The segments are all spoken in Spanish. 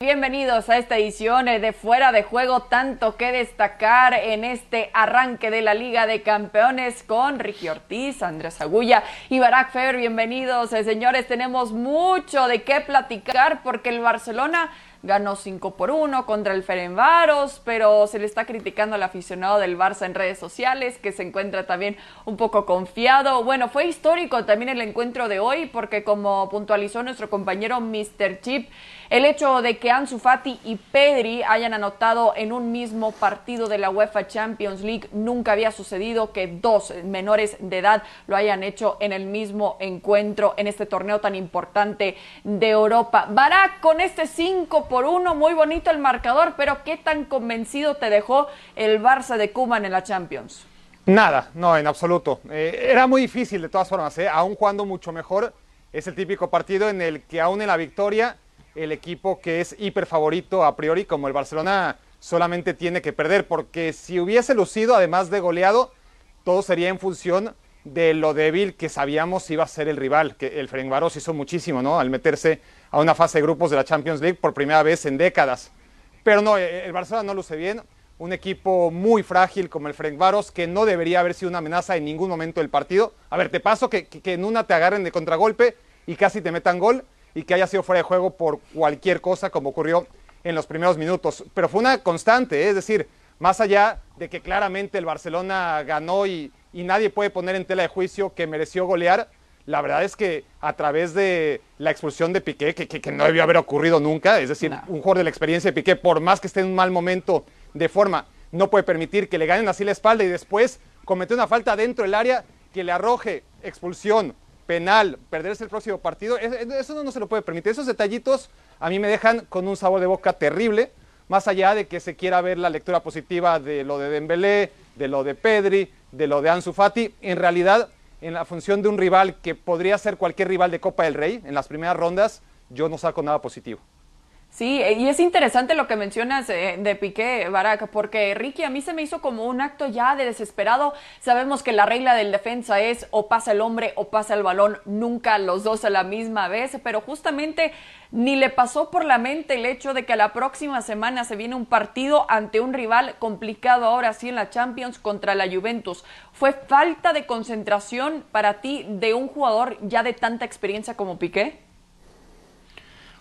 Bienvenidos a esta edición de Fuera de Juego, tanto que destacar en este arranque de la Liga de Campeones con Ricky Ortiz, Andrés Agulla y Barack Feber. Bienvenidos, eh, señores, tenemos mucho de qué platicar porque el Barcelona ganó 5 por 1 contra el Ferenbaros, pero se le está criticando al aficionado del Barça en redes sociales, que se encuentra también un poco confiado. Bueno, fue histórico también el encuentro de hoy, porque como puntualizó nuestro compañero Mr. Chip, el hecho de que Ansu Fati y Pedri hayan anotado en un mismo partido de la UEFA Champions League nunca había sucedido que dos menores de edad lo hayan hecho en el mismo encuentro en este torneo tan importante de Europa. Barak con este 5 por 1, muy bonito el marcador, pero ¿qué tan convencido te dejó el Barça de Kuman en la Champions? Nada, no, en absoluto. Eh, era muy difícil de todas formas, ¿eh? aún jugando mucho mejor. Es el típico partido en el que aún en la victoria el equipo que es hiper favorito a priori, como el Barcelona, solamente tiene que perder, porque si hubiese lucido, además de goleado, todo sería en función de lo débil que sabíamos iba a ser el rival, que el Ferencváros hizo muchísimo, ¿no? Al meterse a una fase de grupos de la Champions League por primera vez en décadas. Pero no, eh, el Barcelona no luce bien, un equipo muy frágil como el Ferencváros, que no debería haber sido una amenaza en ningún momento del partido. A ver, te paso que, que en una te agarren de contragolpe y casi te metan gol, y que haya sido fuera de juego por cualquier cosa como ocurrió en los primeros minutos. Pero fue una constante, ¿eh? es decir, más allá de que claramente el Barcelona ganó y, nadie puede poner en tela de juicio que mereció golear, la verdad es que a través de la expulsión de Piqué, que, no debió haber ocurrido nunca, es decir, un jugador de la experiencia de Piqué, por más que esté en un mal momento de forma, no puede permitir que le ganen así la espalda y después comete una falta dentro del área que le arroje expulsión, penal, perderse el próximo partido, eso no, se lo puede permitir. Esos detallitos a mí me dejan con un sabor de boca terrible, más allá de que se quiera ver la lectura positiva de lo de Dembélé, de lo de Pedri, de lo de Ansu Fati, en realidad en la función de un rival que podría ser cualquier rival de Copa del Rey en las primeras rondas, yo no saco nada positivo. Sí, y es interesante lo que mencionas eh, de Piqué, Barack, porque Ricky a mí se me hizo como un acto ya de desesperado. Sabemos que la regla del defensa es o pasa el hombre o pasa el balón, nunca los dos a la misma vez, pero justamente ni le pasó por la mente el hecho de que la próxima semana se viene un partido ante un rival complicado ahora sí en la Champions contra la Juventus. ¿Fue falta de concentración para ti de un jugador ya de tanta experiencia como Piqué?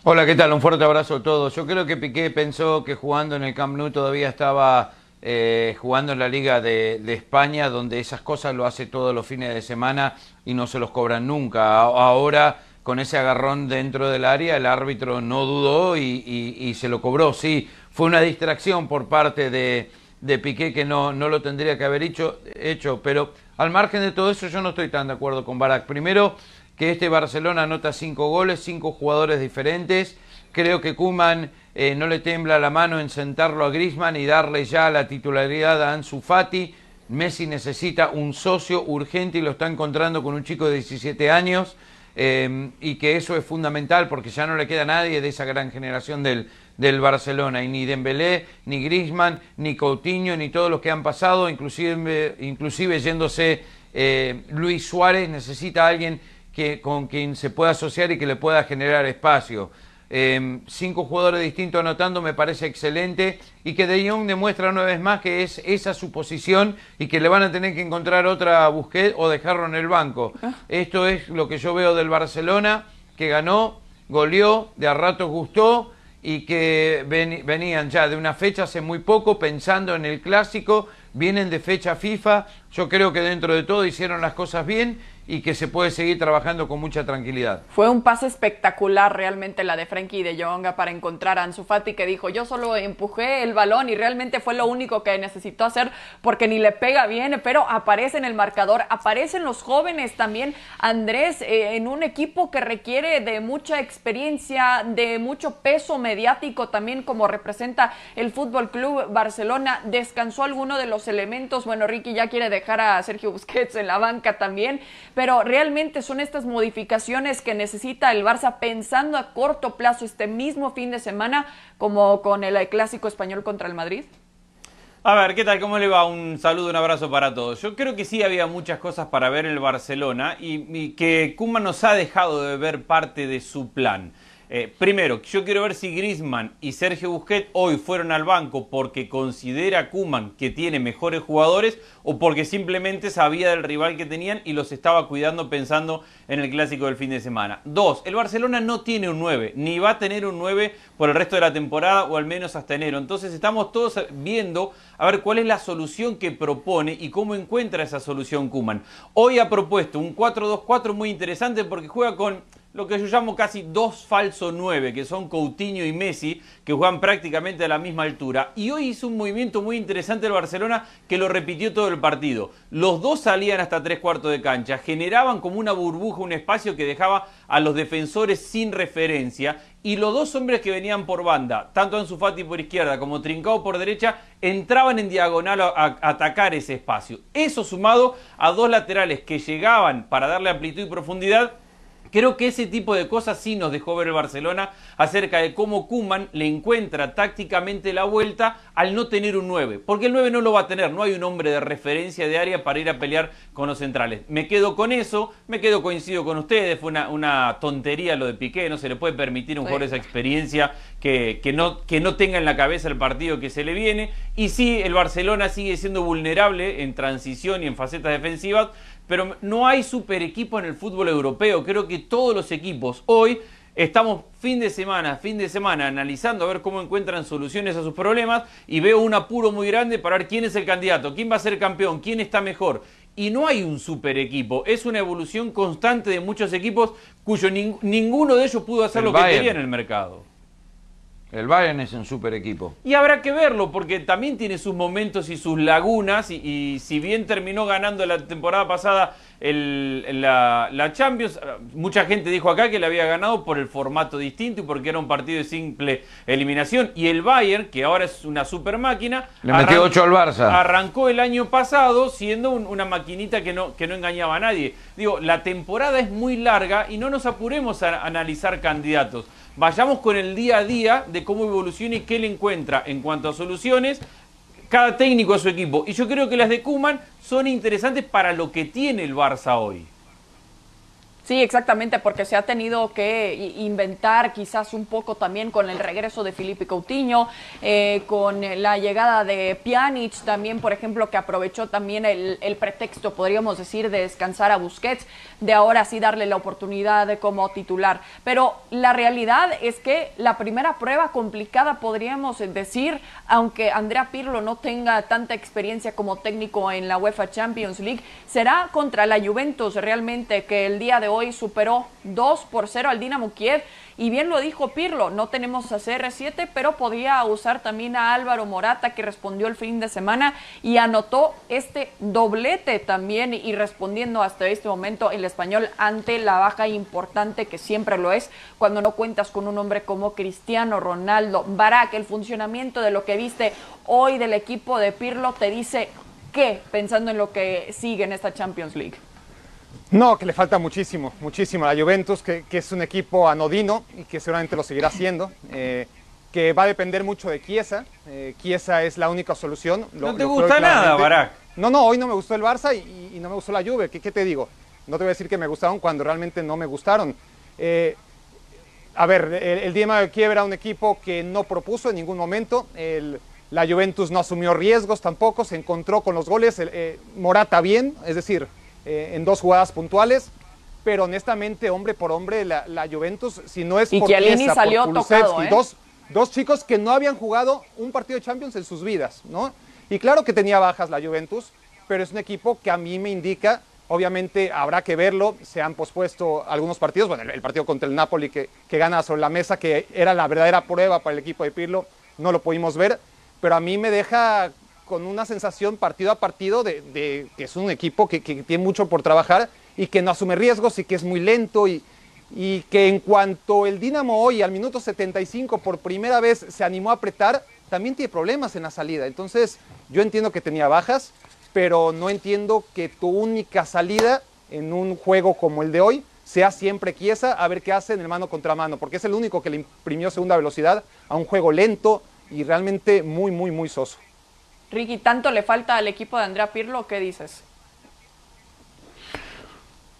Hola, ¿qué tal? Un fuerte abrazo a todos. Yo creo que Piqué pensó que jugando en el Camp Nou todavía estaba eh, jugando en la Liga de, España, donde esas cosas lo hace todos los fines de semana y no se los cobran nunca. Ahora, con ese agarrón dentro del área, el árbitro no dudó y, se lo cobró. Sí, fue una distracción por parte de, Piqué que no, no lo tendría que haber hecho, hecho, pero al margen de todo eso yo no estoy tan de acuerdo con Barak. Primero, que este Barcelona anota cinco goles, cinco jugadores diferentes. Creo que Kuman eh, no le tembla la mano en sentarlo a Grisman y darle ya la titularidad a Ansu Fati. Messi necesita un socio urgente y lo está encontrando con un chico de 17 años. Eh, y que eso es fundamental porque ya no le queda nadie de esa gran generación del, del Barcelona, y ni Dembélé, ni Grisman, ni Coutinho, ni todos los que han pasado, inclusive, inclusive yéndose eh, Luis Suárez, necesita a alguien que, con quien se pueda asociar y que le pueda generar espacio. Em, cinco jugadores distintos anotando me parece excelente y que De Jong demuestra una vez más que es esa su posición y que le van a tener que encontrar otra Busquets o dejarlo en el banco. Ah. Esto es lo que yo veo del Barcelona, que ganó, goleó, de a ratos gustó y que venían ya de una fecha hace muy poco pensando en el clásico, vienen de fecha FIFA, yo creo que dentro de todo hicieron las cosas bien y que se puede seguir trabajando con mucha tranquilidad. Fue un pase espectacular realmente la de Frankie de Jong para encontrar a Ansu Fati que dijo, yo solo empujé el balón y realmente fue lo único que necesitó hacer porque ni le pega bien, pero aparece en el marcador, aparecen los jóvenes también, Andrés, eh, en un equipo que requiere de mucha experiencia, de mucho peso mediático también como representa el Fútbol Club Barcelona, descansó alguno de los elementos, bueno, Ricky ya quiere dejar a Sergio Busquets en la banca también, pero realmente son estas modificaciones que necesita el Barça pensando a corto plazo este mismo fin de semana como con el clásico español contra el Madrid. A ver, ¿qué tal? ¿Cómo le va? Un saludo, un abrazo para todos. Yo creo que sí había muchas cosas para ver en el Barcelona y, que Kuma nos ha dejado de ver parte de su plan. Eh, primero, yo quiero ver si Grisman y Sergio Busquets hoy fueron al banco porque considera Kuman que tiene mejores jugadores o porque simplemente sabía del rival que tenían y los estaba cuidando pensando en el clásico del fin de semana. Dos, el Barcelona no tiene un 9, ni va a tener un 9 por el resto de la temporada o al menos hasta enero. Entonces estamos todos viendo a ver cuál es la solución que propone y cómo encuentra esa solución Kuman. Hoy ha propuesto un 4-2-4 muy interesante porque juega con lo que yo llamo casi dos falsos nueve, que son Coutinho y Messi, que juegan prácticamente a la misma altura. Y hoy hizo un movimiento muy interesante el Barcelona que lo repitió todo el partido. Los dos salían hasta tres cuartos de cancha, generaban como una burbuja, un espacio que dejaba a los defensores sin referencia. Y los dos hombres que venían por banda, tanto Ansu Fati por izquierda como Trincao por derecha, entraban en diagonal a atacar ese espacio. Eso sumado a dos laterales que llegaban para darle amplitud y profundidad Creo que ese tipo de cosas sí nos dejó ver el Barcelona acerca de cómo Kuman le encuentra tácticamente la vuelta al no tener un 9. Porque el 9 no lo va a tener, no hay un hombre de referencia de área para ir a pelear con los centrales. Me quedo con eso, me quedo coincido con ustedes, fue una, tontería lo de Piqué, no se le puede permitir a un jugador esa experiencia que, que, no, que no tenga en la cabeza el partido que se le viene. Y sí, el Barcelona sigue siendo vulnerable en transición y en facetas defensivas, pero no hay super equipo en el fútbol europeo. Creo que todos los equipos hoy estamos fin de semana, fin de semana analizando a ver cómo encuentran soluciones a sus problemas y veo un apuro muy grande para ver quién es el candidato, quién va a ser campeón, quién está mejor. Y no hay un super equipo, es una evolución constante de muchos equipos cuyo ninguno de ellos pudo hacer lo que quería en el mercado. El Bayern es un super equipo. Y habrá que verlo, porque también tiene sus momentos y sus lagunas, y, si bien terminó ganando la temporada pasada la, Champions, mucha gente dijo acá que le había ganado por el formato distinto y porque era un partido de simple eliminación. Y el Bayern, que ahora es una super máquina, le metió 8 al Barça. Arrancó el año pasado siendo una maquinita que no, que no engañaba a nadie. Digo, la temporada es muy larga y no nos apuremos a analizar candidatos vayamos con el día a día de cómo evoluciona y qué le encuentra en cuanto a soluciones cada técnico a su equipo. Y yo creo que las de Kuman son interesantes para lo que tiene el Barça hoy. Sí, exactamente, porque se ha tenido que inventar quizás un poco también con el regreso de Felipe Coutinho, eh, con la llegada de Pjanic también, por ejemplo, que aprovechó también el, pretexto, podríamos decir, de descansar a Busquets, de ahora sí darle la oportunidad como titular. Pero la realidad es que la primera prueba complicada, podríamos decir, aunque Andrea Pirlo no tenga tanta experiencia como técnico en la UEFA Champions League, será contra la Juventus realmente que el día de hoy hoy superó 2 por 0 al Dinamo Kiev. Y bien lo dijo Pirlo, no tenemos a CR7, pero podía usar también a Álvaro Morata, que respondió el fin de semana y anotó este doblete también y respondiendo hasta este momento el español ante la baja importante que siempre lo es cuando no cuentas con un hombre como Cristiano Ronaldo. Barak, el funcionamiento de lo que viste hoy del equipo de Pirlo te dice qué pensando en lo que sigue en esta Champions League. No, que le falta muchísimo, muchísimo a la Juventus, que, es un equipo anodino y que seguramente lo seguirá siendo, eh, que va a depender mucho de Chiesa. Eh, Chiesa es la única solución. no te gusta nada, Barak. No, no, hoy no me gustó el Barça y, no me gustó la Juve. ¿Qué, te digo? No te voy a decir que me gustaron cuando realmente no me gustaron. Eh, a ver, el, el de Kiev era un equipo que no propuso en ningún momento. la Juventus no asumió riesgos tampoco, se encontró con los goles. Morata bien, es decir, eh, en dos jugadas puntuales. Pero honestamente, hombre por hombre, la, Juventus, si no es y por Chiesa, salió por tocado, ¿eh? dos, dos chicos que no habían jugado un partido de Champions en sus vidas, ¿no? Y claro que tenía bajas la Juventus, pero es un equipo que a mí me indica, obviamente habrá que verlo, se han pospuesto algunos partidos, bueno, el, partido contra el Napoli que, que, gana sobre la mesa, que era la verdadera prueba para el equipo de Pirlo, no lo pudimos ver, pero a mí me deja con una sensación partido a partido de, que es un equipo que, tiene mucho por trabajar y que no asume riesgos y que es muy lento y, y que en cuanto el Dinamo hoy al minuto 75 por primera vez se animó a apretar, también tiene problemas en la salida. Entonces yo entiendo que tenía bajas, pero no entiendo que tu única salida en un juego como el de hoy sea siempre quiesa a ver qué hace en el mano contra mano, porque es el único que le imprimió segunda velocidad a un juego lento y realmente muy, muy, muy soso. Ricky, ¿tanto le falta al equipo de Andrea Pirlo? ¿Qué dices?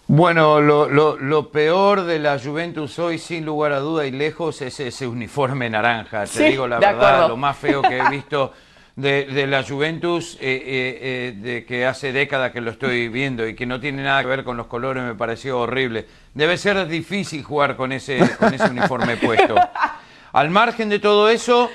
Bueno, lo, lo, peor de la Juventus hoy, sin lugar a duda y lejos, es ese uniforme naranja. Te digo la verdad, lo más feo que he visto de, la Juventus, eh, eh, eh, de que hace décadas que lo estoy viendo y que no tiene nada que ver con los colores, me pareció horrible. Debe ser difícil jugar con ese, con ese uniforme puesto. Al margen de todo eso,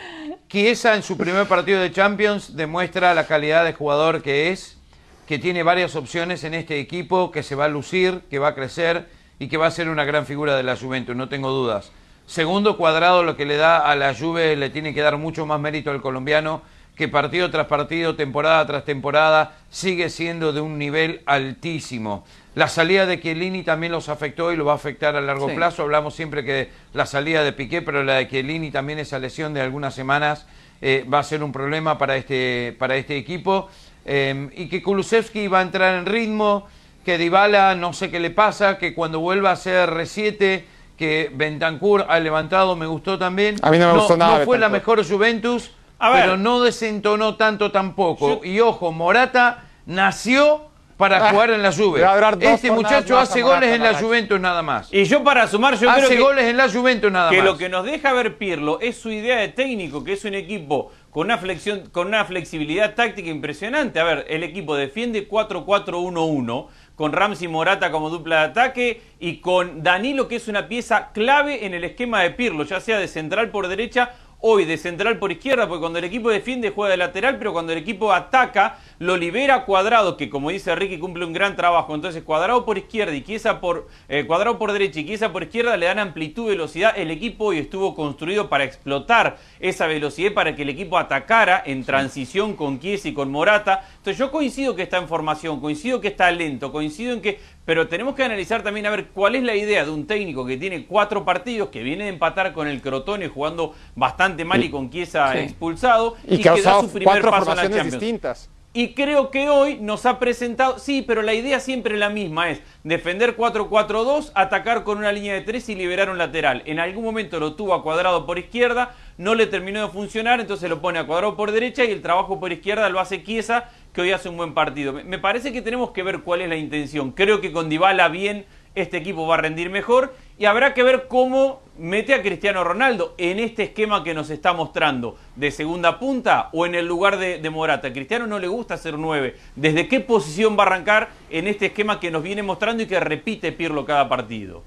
Chiesa en su primer partido de Champions demuestra la calidad de jugador que es, que tiene varias opciones en este equipo, que se va a lucir, que va a crecer y que va a ser una gran figura de la Juventus, no tengo dudas. Segundo cuadrado, lo que le da a la Juve, le tiene que dar mucho más mérito al colombiano que partido tras partido, temporada tras temporada, sigue siendo de un nivel altísimo. La salida de Chiellini también los afectó y lo va a afectar a largo plazo. Hablamos siempre que la salida de Piqué, pero la de Chiellini también esa lesión de algunas semanas eh, va a ser un problema para este, para este equipo. Em, y que Kulusevski va a entrar en ritmo, que Dybala no sé qué le pasa, que cuando vuelva a ser R7, que Bentancur ha levantado, me gustó también. A mí no me gustó nada. No fue la mejor Juventus pero no desentonó tanto tampoco. Y ojo, Morata nació para ah, jugar en la Juve. Este muchacho hace goles en la Juventus nada más. Y yo para sumar, yo hace goles en la Juventus nada más. Que lo que nos deja ver Pirlo es su idea de técnico, que es un equipo con una, flexión, con una flexibilidad táctica impresionante. A ver, el equipo defiende 4-4-1-1 con Ramsey Morata como dupla de ataque y con Danilo que es una pieza clave en el esquema de Pirlo, ya sea de central por derecha hoy de central por izquierda, porque cuando el equipo defiende juega de lateral, pero cuando el equipo ataca, lo libera Cuadrado, que como dice Ricky cumple un gran trabajo. Entonces Cuadrado por izquierda y Chiesa por eh, Cuadrado por derecha y Chiesa por izquierda le dan amplitud, velocidad. El equipo hoy estuvo construido para explotar esa velocidad para que el equipo atacara en transición con Chiesa y con Morata. Entonces yo coincido que está en formación, coincido que está lento, coincido en que pero tenemos que analizar también a ver cuál es la idea de un técnico que tiene cuatro partidos, que viene de empatar con el Crotone jugando bastante mal y con Chiesa expulsado, y, que, da su primer paso en la Champions. distintas. Y creo que hoy nos ha presentado, sí, pero la idea siempre es la misma, es defender 4-4-2, atacar con una línea de tres y liberar un lateral. En algún momento lo tuvo a cuadrado por izquierda, no le terminó de funcionar, entonces lo pone a cuadrado por derecha y el trabajo por izquierda lo hace Chiesa, que hoy hace un buen partido. Me parece que tenemos que ver cuál es la intención. Creo que con Dybala bien este equipo va a rendir mejor y habrá que ver cómo mete a Cristiano Ronaldo en este esquema que nos está mostrando, de segunda punta o en el lugar de, Morata. Cristiano no le gusta ser nueve. ¿Desde qué posición va a arrancar en este esquema que nos viene mostrando y que repite Pirlo cada partido?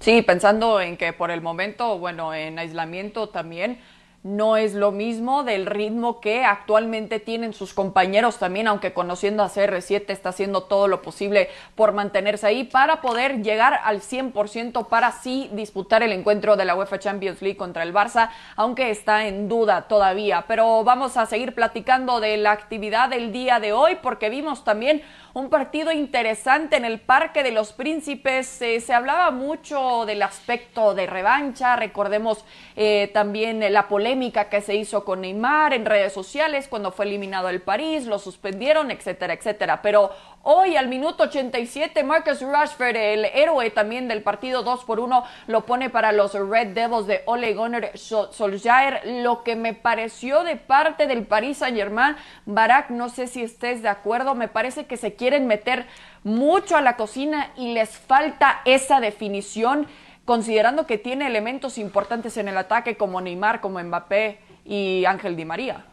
Sí, pensando en que por el momento, bueno, en aislamiento también no es lo mismo del ritmo que actualmente tienen sus compañeros también, aunque conociendo a CR7 está haciendo todo lo posible por mantenerse ahí para poder llegar al 100% para sí disputar el encuentro de la UEFA Champions League contra el Barça, aunque está en duda todavía. Pero vamos a seguir platicando de la actividad del día de hoy porque vimos también un partido interesante en el Parque de los Príncipes. Eh, se hablaba mucho del aspecto de revancha, recordemos eh, también la polémica que se hizo con Neymar en redes sociales cuando fue eliminado el París, lo suspendieron, etcétera, etcétera. Pero Hoy al minuto 87, Marcus Rashford, el héroe también del partido 2 por 1, lo pone para los Red Devils de Ole Gunnar Solskjaer. Lo que me pareció de parte del Paris Saint Germain, Barak, no sé si estés de acuerdo, me parece que se quieren meter mucho a la cocina y les falta esa definición, considerando que tiene elementos importantes en el ataque como Neymar, como Mbappé y Ángel Di María.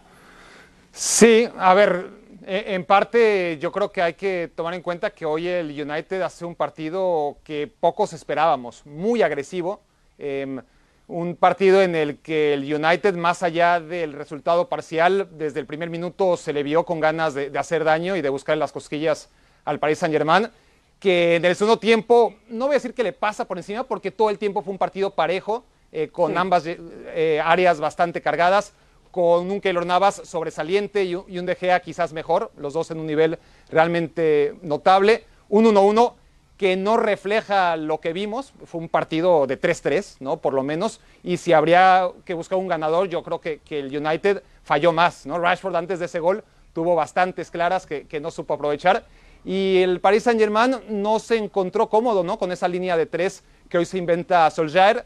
Sí, a ver, eh, en parte yo creo que hay que tomar en cuenta que hoy el United hace un partido que pocos esperábamos, muy agresivo, em, un partido en el que el United, más allá del resultado parcial, desde el primer minuto se le vio con ganas de, hacer daño y de buscar las cosquillas al Paris Saint Germain, que en el segundo tiempo, no voy a decir que le pasa por encima, porque todo el tiempo fue un partido parejo, eh, con ambas eh, áreas bastante cargadas, con un Keylor Navas sobresaliente y un De Gea quizás mejor, los dos en un nivel realmente notable. Un 1-1 que no refleja lo que vimos, fue un partido de 3-3, ¿no? Por lo menos, y si habría que buscar un ganador, yo creo que, el United falló más, ¿no? Rashford antes de ese gol tuvo bastantes claras que, no supo aprovechar, y el Paris Saint-Germain no se encontró cómodo, ¿no? Con esa línea de tres que hoy se inventa Solskjaer,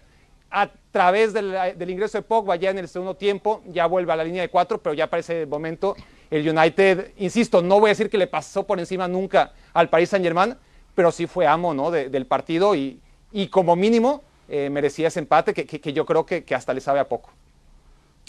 a través del, ingreso de Pogba ya en el segundo tiempo, ya vuelve a la línea de cuatro, pero ya para ese momento el United, insisto, no voy a decir que le pasó por encima nunca al Paris Saint Germain, pero sí fue amo ¿no? del partido y, como mínimo eh, merecía ese empate que, yo creo que, hasta le sabe a poco.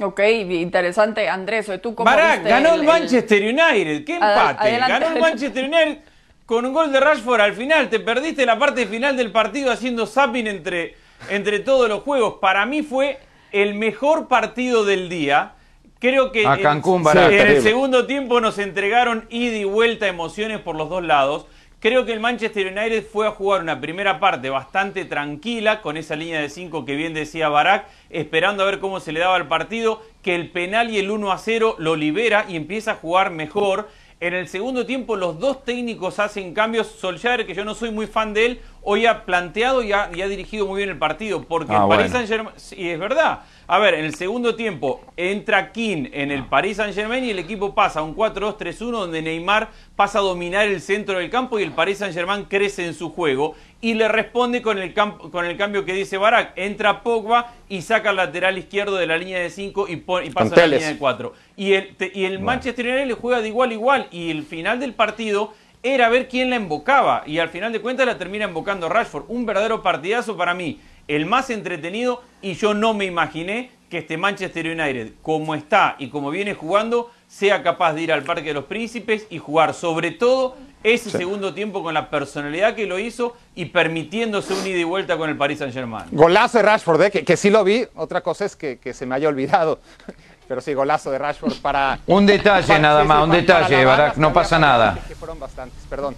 Ok, interesante. Andrés, ¿tú cómo Barak, ganó el, Manchester United. ¡Qué empate! Ganó el Manchester United con un gol de Rashford al final. Te perdiste la parte final del partido haciendo zapping entre, entre todos los juegos. Para mí fue el mejor partido del día. Creo que en el segundo tiempo nos entregaron ida y vuelta emociones por los dos lados. Creo que el Manchester United fue a jugar una primera parte bastante tranquila con esa línea de 5 que bien decía Barak, esperando a ver cómo se le daba el partido, que el penal y el 1 a 0 lo libera y empieza a jugar mejor. En el segundo tiempo los dos técnicos hacen cambios. Solskjaer, que yo no soy muy fan de él, hoy ha planteado y ha, dirigido muy bien el partido. Porque ah, el Paris Saint Germain, sí, es verdad, a ver, en el segundo tiempo entra King en el Paris Saint Germain y el equipo pasa a un 4-2-3-1 donde Neymar pasa a dominar el centro del campo y el Paris Saint Germain crece en su juego y le responde con el, con el cambio que dice Barak. Entra Pogba y saca el lateral izquierdo de la línea de 5 y, pasa a la línea de 4. Y el, y el Manchester United le juega de igual a igual y el final del partido era ver quién la embocaba y al final de cuentas la termina embocando Rashford. Un verdadero partidazo para mí el más entretenido y yo no me imaginé que este Manchester United, como está y como viene jugando, sea capaz de ir al Parque de los Príncipes y jugar sobre todo ese segundo tiempo con la personalidad que lo hizo y permitiéndose un ida y vuelta con el Paris Saint Germain. Golazo de Rashford, ¿eh? que, sí lo vi, otra cosa es que, se me haya olvidado. Pero sí, golazo de Rashford para... Un detalle nada más, un detalle, Barak, no pasa nada. Que fueron bastantes, perdón.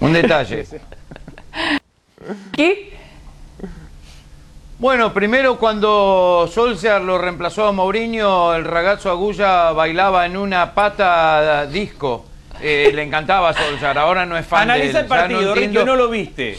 Un detalle. ¿Qué? Bueno, primero cuando Solskjaer lo reemplazó a Mourinho, el ragazzo Agulla bailaba en una pata disco. Eh, le encantaba a Solskjaer, ahora no es fan Analiza el partido, no no lo viste.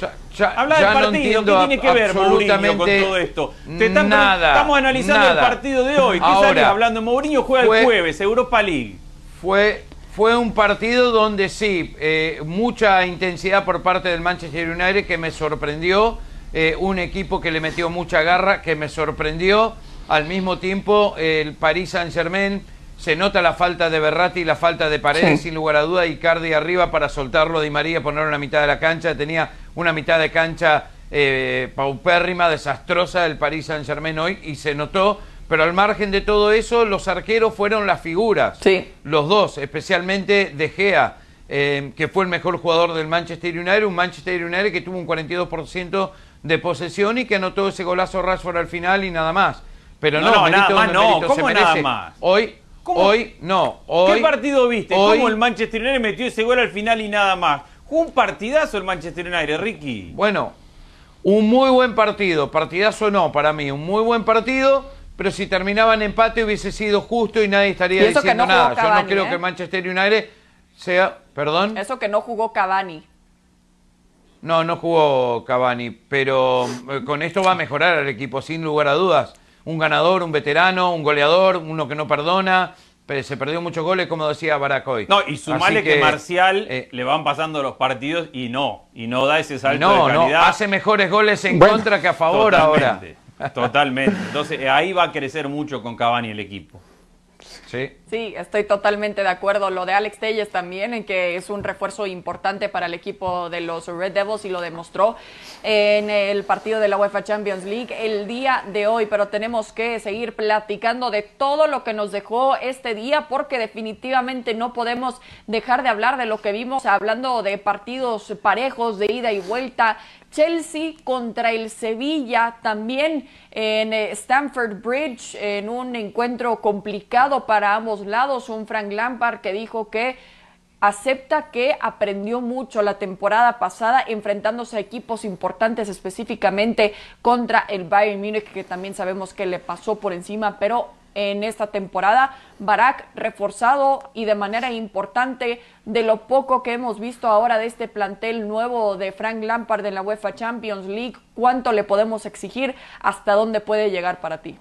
Habla del partido, ¿qué tiene que ver Mourinho con todo esto? nada, estamos analizando el partido de hoy. ¿Qué ahora, hablando? Mourinho juega el jueves, Europa League. Fue, fue un partido donde sí, eh, mucha intensidad por parte del Manchester United que me sorprendió eh, un equipo que le metió mucha garra, que me sorprendió. Al mismo tiempo, el Paris Saint-Germain se nota la falta de Berratti y la falta de Paredes, sin lugar a duda. Icardi arriba para soltarlo Di María, ponerlo en la mitad de la cancha. Tenía una mitad de cancha eh, paupérrima, desastrosa el Paris Saint-Germain hoy y se notó. Pero al margen de todo eso, los arqueros fueron las figuras. Sí. Los dos, especialmente De Gea, eh, que fue el mejor jugador del Manchester United. Un Manchester United que tuvo un 42% de posesión y que anotó ese golazo Rashford al final y nada más. Pero no, no, nada más no, ¿cómo nada más? Hoy, hoy no, hoy, ¿Qué partido viste? ¿Cómo el Manchester United metió ese gol al final y nada más? Fue un partidazo el Manchester United, Ricky. Bueno, un muy buen partido, partidazo no para mí, un muy buen partido, pero si terminaba en empate hubiese sido justo y nadie estaría diciendo nada. Yo no creo ¿eh? que el Manchester United sea, perdón. Eso que no jugó Cavani. No, no jugó Cavani, pero eh, con esto va a mejorar el equipo, sin lugar a dudas. Un ganador, un veterano, un goleador, uno que no perdona. Pero se perdió muchos goles, como decía Baracoy. No, y sumale que, que, Marcial eh, le van pasando los partidos y no, y no da ese salto de calidad. No, hace mejores goles en contra que a favor ahora. Totalmente. Entonces ahí va a crecer mucho con Cavani el equipo. Sí. estoy totalmente de acuerdo. Lo de Alex Telles también, en que es un refuerzo importante para el equipo de los Red Devils y lo demostró en el partido de la UEFA Champions League el día de hoy. Pero tenemos que seguir platicando de todo lo que nos dejó este día porque definitivamente no podemos dejar de hablar de lo que vimos hablando de partidos parejos de ida y vuelta Chelsea contra el Sevilla también en eh, Stamford Bridge en un encuentro complicado para ambos lados. Un Frank Lampard que dijo que acepta que aprendió mucho la temporada pasada enfrentándose a equipos importantes específicamente contra el Bayern Múnich que también sabemos que le pasó por encima pero en esta temporada. Barak reforzado y de manera importante de lo poco que hemos visto ahora de este plantel nuevo de Frank Lampard en la UEFA Champions League. ¿Cuánto le podemos exigir? ¿Hasta dónde puede llegar para ti?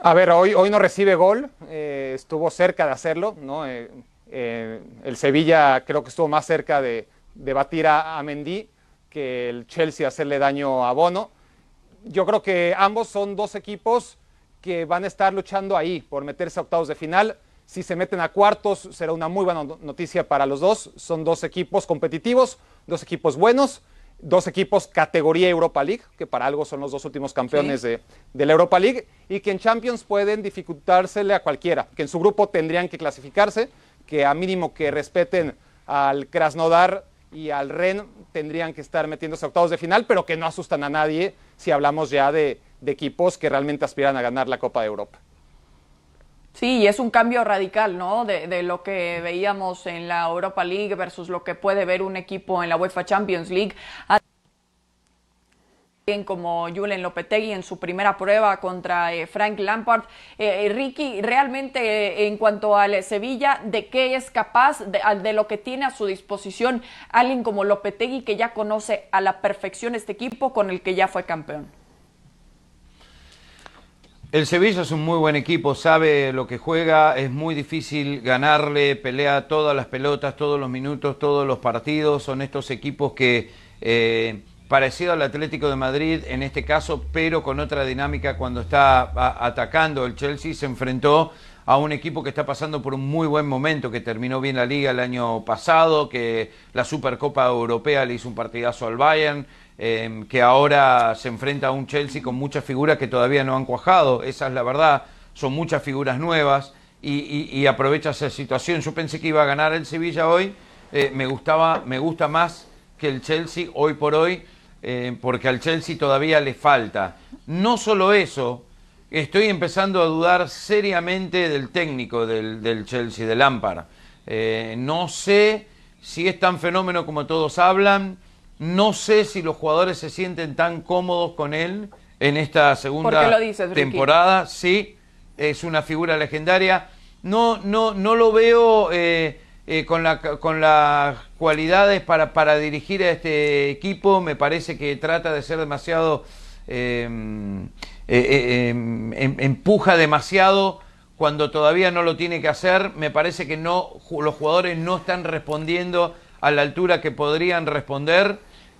A ver, hoy, hoy no recibe gol, eh, estuvo cerca de hacerlo, ¿no? Eh, eh, el Sevilla creo que estuvo más cerca de, de batir a, a, Mendy que el Chelsea hacerle daño a Bono. Yo creo que ambos son dos equipos que van a estar luchando ahí por meterse a octavos de final. Si se meten a cuartos, será una muy buena noticia para los dos. Son dos equipos competitivos, dos equipos buenos, dos equipos categoría Europa League, que para algo son los dos últimos campeones de, de, la Europa League, y que en Champions pueden dificultársele a cualquiera, que en su grupo tendrían que clasificarse, que a mínimo que respeten al Krasnodar y al Ren tendrían que estar metiéndose a octavos de final, pero que no asustan a nadie si hablamos ya de, de equipos que realmente aspiran a ganar la Copa de Europa. Sí, y es un cambio radical, ¿no? De, de, lo que veíamos en la Europa League versus lo que puede ver un equipo en la UEFA Champions League. Como Julen Lopetegui en su primera prueba contra eh, Frank Lampard. Eh, Ricky, realmente eh, en cuanto al Sevilla, ¿de qué es capaz? De, de, lo que tiene a su disposición alguien como Lopetegui que ya conoce a la perfección este equipo con el que ya fue campeón. El Sevilla es un muy buen equipo, sabe lo que juega, es muy difícil ganarle, pelea todas las pelotas, todos los minutos, todos los partidos. Son estos equipos que, eh, parecido al Atlético de Madrid en este caso, pero con otra dinámica cuando está atacando. El Chelsea se enfrentó a un equipo que está pasando por un muy buen momento, que terminó bien la liga el año pasado, que la Supercopa Europea le hizo un partidazo al Bayern eh, que ahora se enfrenta a un Chelsea con muchas figuras que todavía no han cuajado, esa es la verdad, son muchas figuras nuevas y, aprovecha esa situación. Yo pensé que iba a ganar el Sevilla hoy, eh, me, gustaba, me gusta más que el Chelsea hoy por hoy, eh, porque al Chelsea todavía le falta. No solo eso, estoy empezando a dudar seriamente del técnico del, Chelsea, del Lampard. Eh, no sé si es tan fenómeno como todos hablan, no sé si los jugadores se sienten tan cómodos con él en esta segunda dices, temporada. Sí, es una figura legendaria. No, no, no lo veo eh, eh, con, la, con las cualidades para, para dirigir a este equipo. Me parece que trata de ser demasiado... Eh, em, empuja demasiado cuando todavía no lo tiene que hacer. Me parece que no, los jugadores no están respondiendo a la altura que podrían responder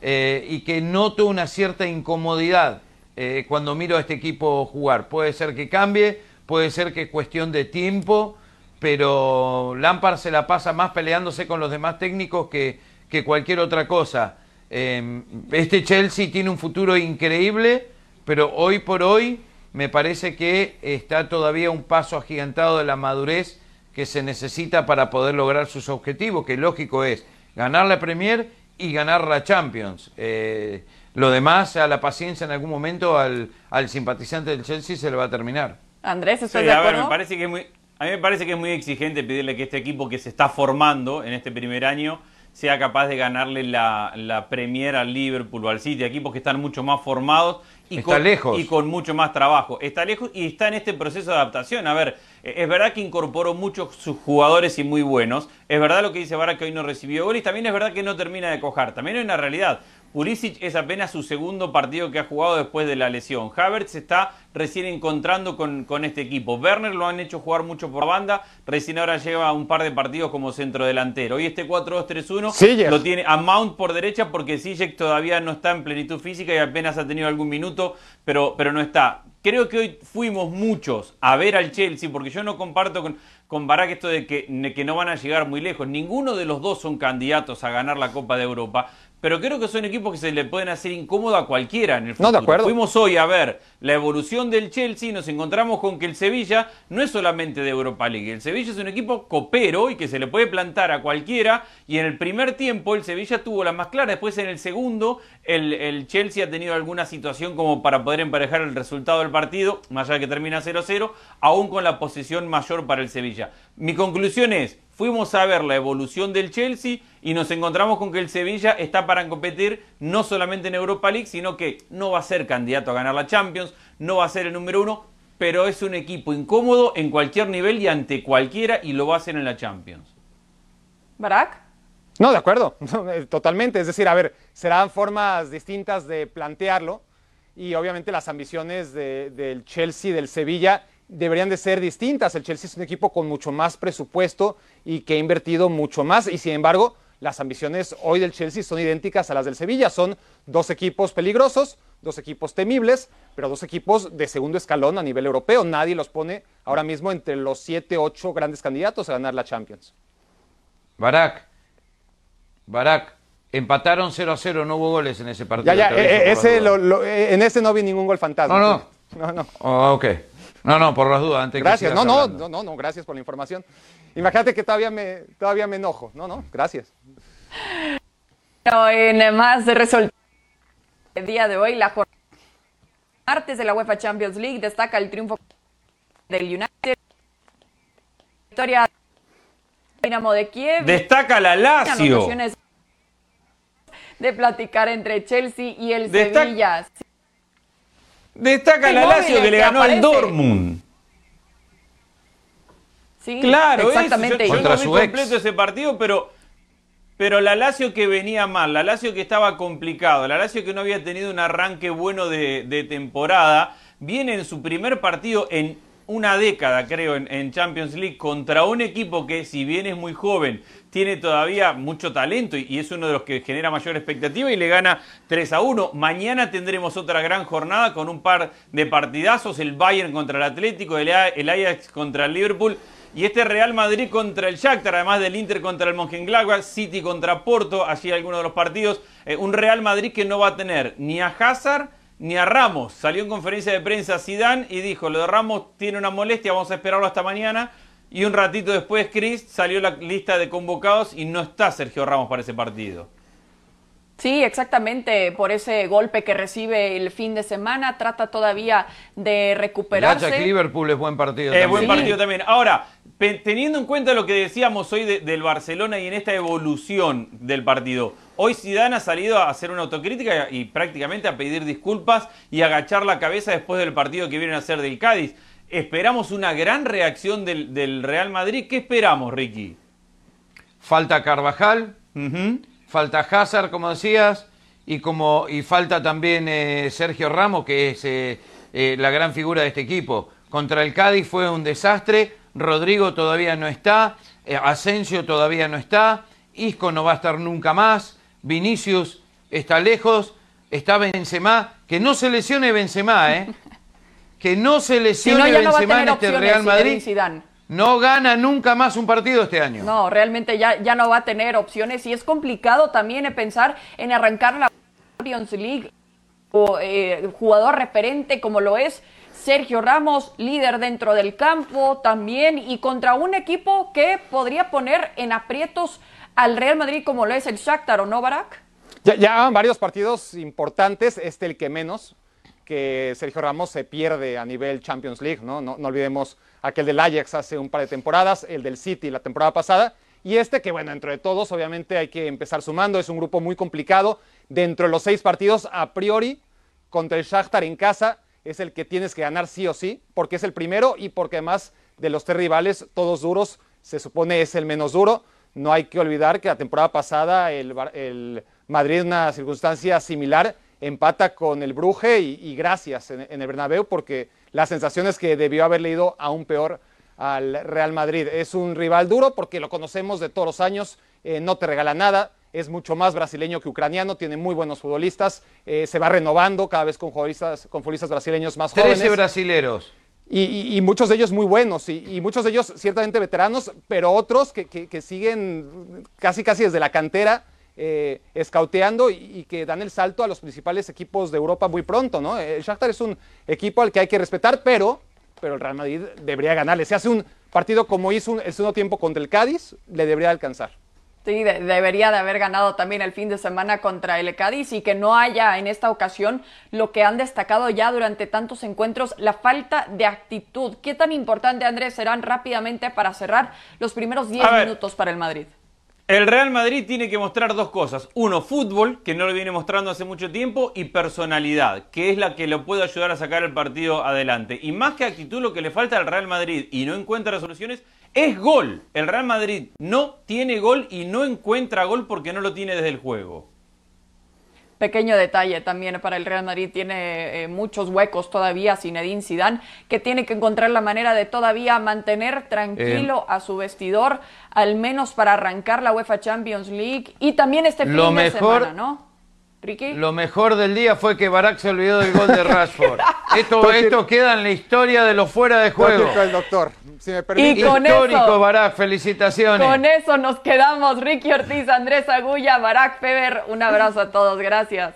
eh, y que noto una cierta incomodidad eh, cuando miro a este equipo jugar. Puede ser que cambie, puede ser que es cuestión de tiempo, pero Lampard se la pasa más peleándose con los demás técnicos que, que cualquier otra cosa. Eh, este Chelsea tiene un futuro increíble, pero hoy por hoy me parece que está todavía un paso agigantado de la madurez que se necesita para poder lograr sus objetivos, que lógico es ganar la Premier y ganar la Champions. Eh, lo demás, a la paciencia en algún momento al, al, simpatizante del Chelsea se le va a terminar. Andrés, ¿estás sí, de a ver, me parece que es muy, a mí me parece que es muy exigente pedirle que este equipo que se está formando en este primer año sea capaz de ganarle la, la Premier al Liverpool o al City, equipos que están mucho más formados y está con, lejos. y con mucho más trabajo. Está lejos y está en este proceso de adaptación. A ver, es verdad que incorporó muchos sus jugadores y muy buenos. Es verdad lo que dice Vara que hoy no recibió goles. También es verdad que no termina de cojar. También hay una realidad. Pulisic es apenas su segundo partido que ha jugado después de la lesión. Havertz está recién encontrando con, con, este equipo. Werner lo han hecho jugar mucho por banda. Recién ahora lleva un par de partidos como centro delantero. Hoy este 4-2-3-1 lo tiene a Mount por derecha porque Sijek todavía no está en plenitud física y apenas ha tenido algún minuto, pero, pero no está. Creo que hoy fuimos muchos a ver al Chelsea porque yo no comparto con, con Barak esto de que, de que no van a llegar muy lejos. Ninguno de los dos son candidatos a ganar la Copa de Europa pero creo que son equipos que se le pueden hacer incómodo a cualquiera en el futuro. No, de acuerdo. Fuimos hoy a ver la evolución del Chelsea y nos encontramos con que el Sevilla no es solamente de Europa League. El Sevilla es un equipo copero y que se le puede plantar a cualquiera. Y en el primer tiempo el Sevilla tuvo la más clara. Después en el segundo el, el Chelsea ha tenido alguna situación como para poder emparejar el resultado del partido, más allá de que termina 0-0, aún con la posición mayor para el Sevilla. Mi conclusión es, fuimos a ver la evolución del Chelsea y nos encontramos con que el Sevilla está para competir no solamente en Europa League, sino que no va a ser candidato a ganar la Champions, no va a ser el número uno, pero es un equipo incómodo en cualquier nivel y ante cualquiera y lo va a hacer en la Champions. ¿Barak? No, de acuerdo, totalmente. Es decir, a ver, serán formas distintas de plantearlo y obviamente las ambiciones de, del Chelsea, del Sevilla, deberían de ser distintas. El Chelsea es un equipo con mucho más presupuesto y que ha invertido mucho más y sin embargo las ambiciones hoy del Chelsea son idénticas a las del Sevilla. Son dos equipos peligrosos, dos equipos temibles, pero dos equipos de segundo escalón a nivel europeo. Nadie los pone ahora mismo entre los siete, ocho grandes candidatos a ganar la Champions. Barak, Barak, empataron 0 a 0, no hubo goles en ese partido. Ya, ya, eh, ese eh, en ese no vi ningún gol fantasma. No, no. No, no. Oh, ok. No, no, por las dudas. Antes gracias. no, no, no, no, no, gracias por la información. Imagínate que todavía me, todavía me enojo. No, no, gracias. en más resultados el día de hoy, la jornada martes de la UEFA Champions League destaca el triunfo del United. Victoria Dinamo de Kiev. Destaca la Lazio. De platicar entre Chelsea y el Sevilla. Destaca la Lazio que le ganó al Dortmund. Sí, claro, exactamente. Yo, no vi completo ese partido, pero, pero la Lazio que venía mal, la Lazio que estaba complicado, la Lazio que no había tenido un arranque bueno de, de temporada, viene en su primer partido en una década, creo, en, Champions League contra un equipo que, si bien es muy joven, tiene todavía mucho talento y, es uno de los que genera mayor expectativa y le gana 3 a 1. Mañana tendremos otra gran jornada con un par de partidazos, el Bayern contra el Atlético, el, Ajax contra el Liverpool y este Real Madrid contra el Shakhtar, además del Inter contra el Mönchengladbach, City contra Porto, allí algunos de los partidos. Eh, un Real Madrid que no va a tener ni a Hazard ni a Ramos. Salió en conferencia de prensa Zidane y dijo, lo de Ramos tiene una molestia, vamos a esperarlo hasta mañana. Y un ratito después, Chris, salió la lista de convocados y no está Sergio Ramos para ese partido. Sí, exactamente, por ese golpe que recibe el fin de semana, trata todavía de recuperarse. El Liverpool es buen partido. Es buen partido también. Ahora, teniendo en cuenta lo que decíamos hoy del Barcelona y en esta evolución del partido, hoy Zidane ha salido a hacer una autocrítica y prácticamente a pedir disculpas y agachar la cabeza después del partido que vienen a hacer del Cádiz. Esperamos una gran reacción del, Real Madrid. ¿Qué esperamos, Ricky? Falta Carvajal falta Hazard, como decías, y, como, y falta también eh, Sergio Ramos, que es eh, eh, la gran figura de este equipo. Contra el Cádiz fue un desastre, Rodrigo todavía no está, Asensio todavía no está, Isco no va a estar nunca más, Vinicius está lejos, está Benzema, que no se lesione Benzema, ¿eh? Que no se lesione Benzema en este Real Madrid no gana nunca más un partido este año. No, realmente ya, ya no va a tener opciones y es complicado también pensar en arrancar la Champions League o eh, jugador referente como lo es Sergio Ramos, líder dentro del campo también y contra un equipo que podría poner en aprietos al Real Madrid como lo es el Shakhtar o no, Barak? Ya, ya varios partidos importantes, este el que menos, que Sergio Ramos se pierde a nivel Champions League, ¿no? No, no olvidemos aquel del Ajax hace un par de temporadas, el del City la temporada pasada, y este que, bueno, dentro de todos, obviamente hay que empezar sumando, es un grupo muy complicado. Dentro de los seis partidos, a priori, contra el Shakhtar en casa, es el que tienes que ganar sí o sí, porque es el primero y porque además de los tres rivales, todos duros, se supone es el menos duro. No hay que olvidar que la temporada pasada el, el Madrid, en una circunstancia similar, empata con el Bruje y, gracias en, el Bernabéu porque la sensación es que debió haber leído aún peor al Real Madrid. Es un rival duro porque lo conocemos de todos los años, eh, no te regala nada, es mucho más brasileño que ucraniano, tiene muy buenos futbolistas, eh, se va renovando cada vez con futbolistas, con futbolistas brasileños más jóvenes. 13 brasileros. Y, muchos de ellos muy buenos, y, muchos de ellos ciertamente veteranos, pero otros que, que siguen casi casi desde la cantera eh, escauteando y, que dan el salto a los principales equipos de Europa muy pronto, ¿no? El Shakhtar es un equipo al que hay que respetar, pero, pero el Real Madrid debería ganarle. Si hace un partido como hizo el segundo tiempo contra el Cádiz, le debería alcanzar. Sí, debería de haber ganado también el fin de semana contra el Cádiz y que no haya en esta ocasión lo que han destacado ya durante tantos encuentros, la falta de actitud. ¿Qué tan importante, Andrés, serán rápidamente para cerrar los primeros 10 minutos para el Madrid? El Real Madrid tiene que mostrar dos cosas. Uno, fútbol, que no lo viene mostrando hace mucho tiempo, y personalidad, que es la que lo puede ayudar a sacar el partido adelante. Y más que actitud, lo que le falta al Real Madrid y no encuentra resoluciones es gol. El Real Madrid no tiene gol y no encuentra gol porque no lo tiene desde el juego. Pequeño detalle también para el Real Madrid, tiene eh, muchos huecos todavía Zinedine Zidane, que tiene que encontrar la manera de todavía mantener tranquilo eh, a su vestidor, al menos para arrancar la UEFA Champions League y también este fin de semana, ¿no? Ricky. Lo mejor del día fue que Barak se olvidó del gol de Rashford. esto, esto queda en la historia de los fuera de juego. Del doctor. Si me permite. Y con Histórico, eso- Barak, felicitaciones. Con eso nos quedamos. Ricky Ortiz, Andrés Agulla, Barack Feber. Un abrazo a todos. Gracias.